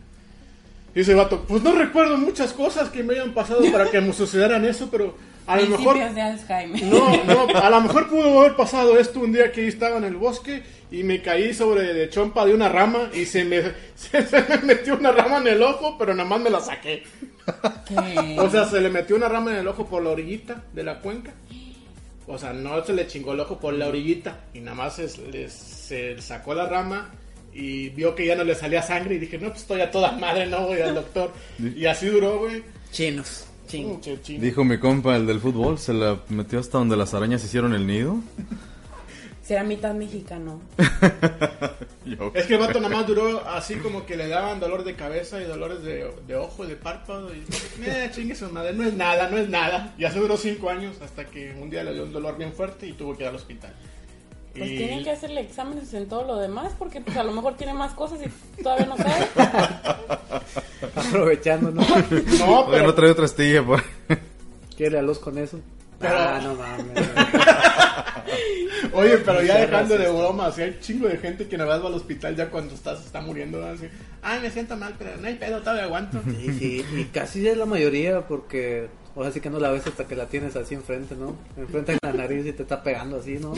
Y dice el vato, pues no recuerdo muchas cosas que me hayan pasado para que me sucedieran eso, pero a lo mejor... Principios de Alzheimer. No, no, a lo mejor pudo haber pasado esto un día que estaba en el bosque y me caí sobre de chompa de una rama y se me, se, se me metió una rama en el ojo, pero nada más me la saqué. ¿Qué? O sea, se le metió una rama en el ojo por la orillita de la cuenca. O sea, no se le chingó el ojo por la orillita y nada más se, le- se sacó la rama y vio que ya no le salía sangre y dije, no, pues estoy a toda madre, no voy al doctor. Y así duró, güey. Chinos. Ching. Dijo mi compa, el del fútbol, se la metió hasta donde las arañas hicieron el nido. Será mitad mexicano. Es que el vato nada más duró así como que le daban dolor de cabeza y dolores de, de ojo y de párpado. Y, eh, chingue su madre, no es nada, no es nada. Y así duró cinco años hasta que un día le dio un dolor bien fuerte y tuvo que ir al hospital. Pues Y- tienen que hacerle exámenes en todo lo demás porque pues a lo mejor tiene más cosas y todavía no sabe. Aprovechando, ¿no? No, pero no trae otra astilla por ¿Quiere a luz con eso? Pero- Ah, no mames. Oye, pero ya dejando de broma, así hay chingo de gente que nada más va al hospital ya cuando estás, está muriendo, ¿no? así, ay, me siento mal, pero no hay pedo, todavía aguanto. Sí, sí, y casi es la mayoría porque ahora sí que no la ves hasta que la tienes así enfrente, ¿no? Enfrente de la nariz y te está pegando así, ¿no?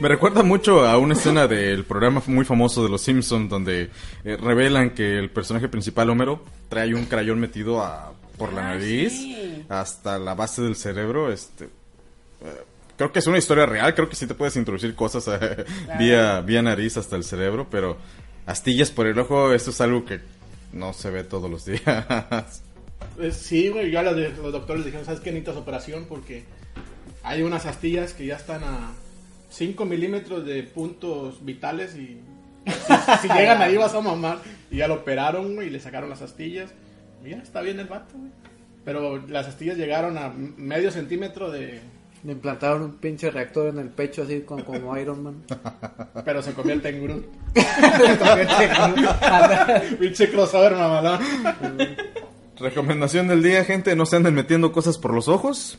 Me recuerda mucho a una escena del programa muy famoso de Los Simpsons donde eh, revelan que el personaje principal, Homero, trae un crayón metido a- por la Ah, nariz sí. hasta la base del cerebro. Este, eh, creo que es una historia real, creo que sí te puedes introducir cosas eh, vía, vía nariz hasta el cerebro, pero astillas por el ojo, esto es algo que no se ve todos los días. Eh, Sí, güey, ya los, doctores dijeron, ¿sabes qué? Necesitas operación porque hay unas astillas que ya están a 5 milímetros de puntos vitales y si, si llegan ahí vas a mamar. Y ya lo operaron, güey, y le sacaron las astillas. Ya está bien el vato, güey. Pero las astillas llegaron a medio centímetro de... Le implantaron un pinche reactor en el pecho así como, como Iron Man. Pero se convierte en Groot. Pinche crossover mamalón. Recomendación del día, gente, no se anden metiendo cosas por los ojos.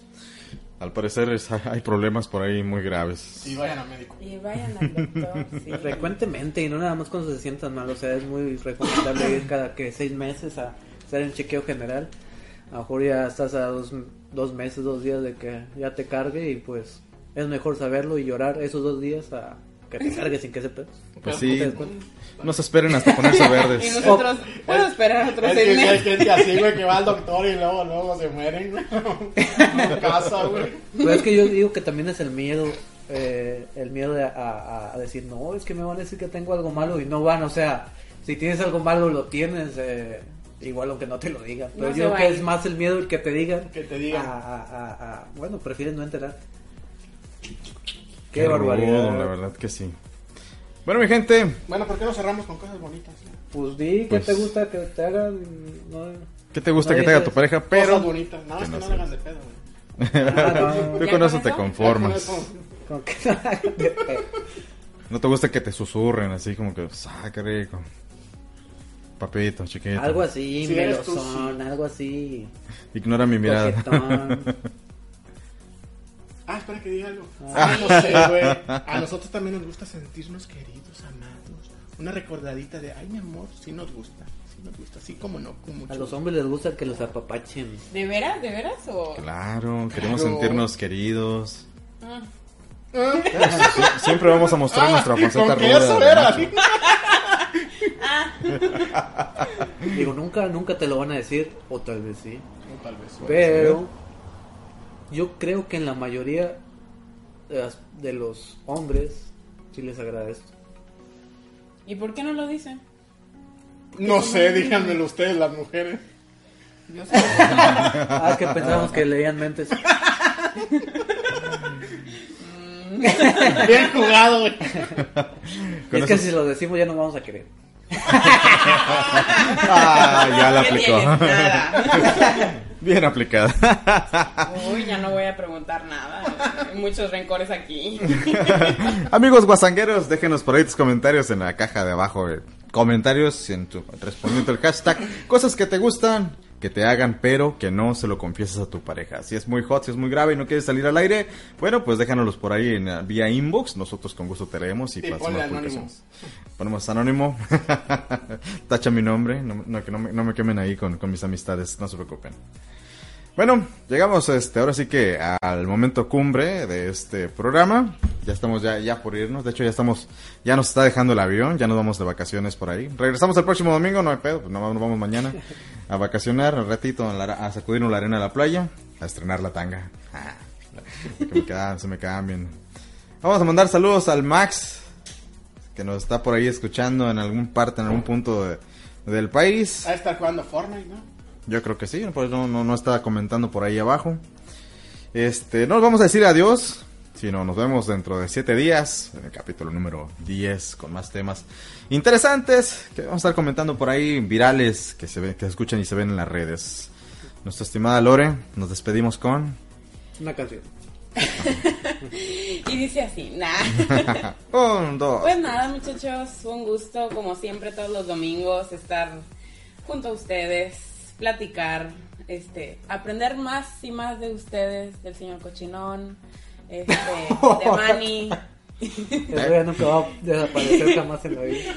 Al parecer es- hay problemas por ahí muy graves. Y vayan a médico. Y vayan al doctor. sí. Frecuentemente y no nada más cuando se sientan mal. O sea, es muy recomendable ir cada que seis meses a hacer el chequeo general. A lo mejor ya estás a dos, dos meses, dos días de que ya te cargue y pues es mejor saberlo y llorar esos dos días a que te cargue sin que sepas. Pues ¿No sí? No se esperen hasta ponerse Y verdes. nosotros, puedo esperar otros Es seis que sí hay meses. gente así, güey, que va al doctor y luego, luego se mueren, güey. En casa, güey. Pero es que yo digo que también es el miedo, eh, el miedo de a, a- decir, no, es que me van a decir que tengo algo malo y no van, o sea, si tienes algo malo lo tienes, eh, igual aunque no te lo digan. Pero No yo creo que es más el miedo el que te digan. Que te digan. a- a- a- a- bueno, prefieres no enterarte. Qué, Qué barbaridad. rudo, la verdad que sí. Bueno, mi gente, Bueno, ¿por qué no cerramos con cosas bonitas? Pues di, ¿qué Pues- te gusta que te hagan? No, ¿qué te gusta No que te haga tu pareja? Cosas Pero bonitas. No, que es que no no le hagan de pedo, güey. Ah, no. tú ¿Ya con eso te conformas. Con que no hagan de pedo. No te gusta que te susurren así como que, ah, qué rico. Papito, chiquito. Algo así, tú, melosón, algo así. Ignora mi mirada. Ah, espera que diga algo. Ah, no sé, güey. A nosotros también nos gusta sentirnos queridos, amados. Una recordadita de, ay, mi amor, sí nos gusta. Sí nos gusta, así como no, con mucho A los hombres les gusta que los apapachen. ¿De veras? ¿De veras? O... Claro, queremos Claro. sentirnos queridos. Ah. Sie- Siempre vamos a mostrar nuestra faceta ¿Con qué ruda. Digo, nunca, nunca te lo van a decir, o tal vez sí. No, tal vez. Pero yo creo que en la mayoría de, las- de los hombres sí les agradezco. ¿Y por qué no lo dicen? No sé, díganmelo ustedes, las mujeres. Yo sé. Ah, es que pensamos que leían mentes. Bien jugado, güey. Es que si lo decimos ya no vamos a querer. Ah, ya la ¿Qué aplicó. Bien aplicada. Uy, ya no voy a preguntar nada. Hay muchos rencores aquí. Amigos guasangueros, déjenos por ahí tus comentarios en la caja de abajo. eh, Comentarios en tu, respondiendo el hashtag. Cosas que te gustan, que te hagan, pero que no se lo confieses a tu pareja. Si es muy hot, si es muy grave y no quieres salir al aire, bueno, pues déjanos por ahí en, eh, vía inbox. Nosotros con gusto te leemos y hacemos ponle anónimo. Ponemos anónimo. Tacha mi nombre. No, no, que no me, no me quemen ahí con, con mis amistades. No se preocupen. Bueno, llegamos este, ahora sí que al momento cumbre de este programa. Ya estamos ya, ya por irnos. De hecho, ya estamos, ya nos está dejando el avión. Ya nos vamos de vacaciones por ahí. Regresamos el próximo domingo, no hay pedo. Pues no, nos vamos mañana a vacacionar un ratito, la- a sacudirnos la arena de la playa, a estrenar la tanga. Ah, me quedan, se me quedan bien. Vamos a mandar saludos al Max, que nos está por ahí escuchando en algún parte, en algún punto de- del país. Va a estar jugando Fortnite, ¿no? Yo creo que sí, pues no, no, no estaba comentando por ahí abajo. Este, no nos vamos a decir adiós, sino nos vemos dentro de siete días, en el capítulo número 10, con más temas interesantes que vamos a estar comentando por ahí, virales, que se ven, que se escuchan y se ven en las redes. Nuestra estimada Lore, nos despedimos con... Una canción. Y dice así, nah. Un, dos. Pues nada, muchachos, un gusto, como siempre, todos los domingos, estar junto a ustedes, platicar, este, aprender más y más de ustedes, del señor Cochinón, este, de Manny. Ya nunca va a desaparecer jamás en la vida.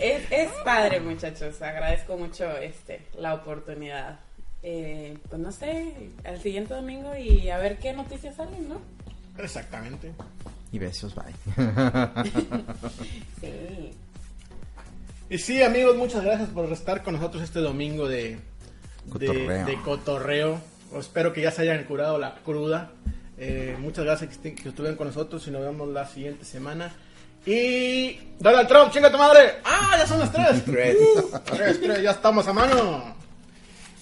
Es, es padre, muchachos, agradezco mucho este, la oportunidad. Eh, pues no sé, al siguiente domingo y a ver qué noticias salen, ¿no? Exactamente. Y besos, bye. Sí. Y sí, amigos, muchas gracias por estar con nosotros este domingo de de- Cotorreo. de cotorreo. Espero que ya se hayan curado la cruda. Eh, muchas gracias que, que estuvieron con nosotros y nos vemos la siguiente semana. Y Donald Trump, chinga tu madre. Ah, ya son las tres. Tres. Uh, tres, tres, ya estamos a mano.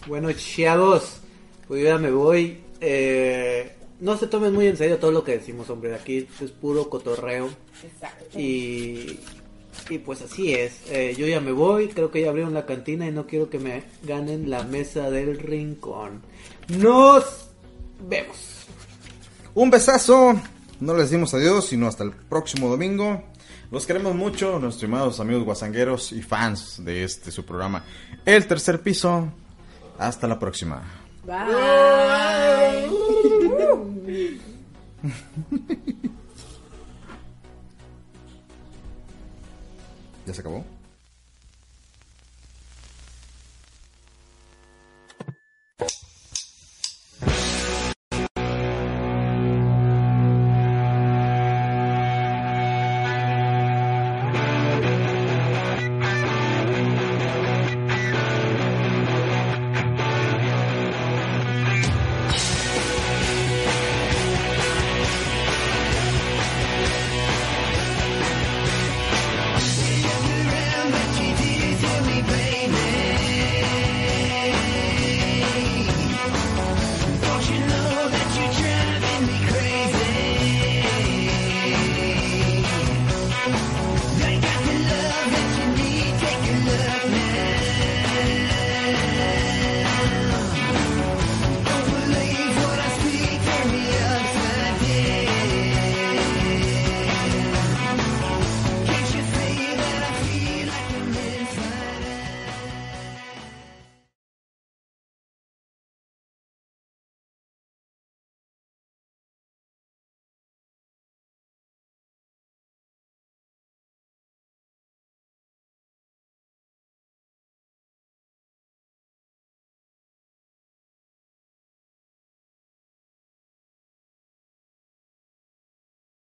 Bueno, chavos, pues yo ya me voy. Eh, no se tomen muy en serio todo lo que decimos, hombre. Aquí es puro cotorreo. Exacto. Y Y pues así es. Eh, yo ya me voy. Creo que ya abrieron la cantina y no quiero que me ganen la mesa del rincón. Nos vemos. Un besazo. No les decimos adiós, sino hasta el próximo domingo. Los queremos mucho, nuestros estimados amigos guasangueros y fans de este su programa. El tercer piso. Hasta la próxima. Bye. ¿Ya se acabó?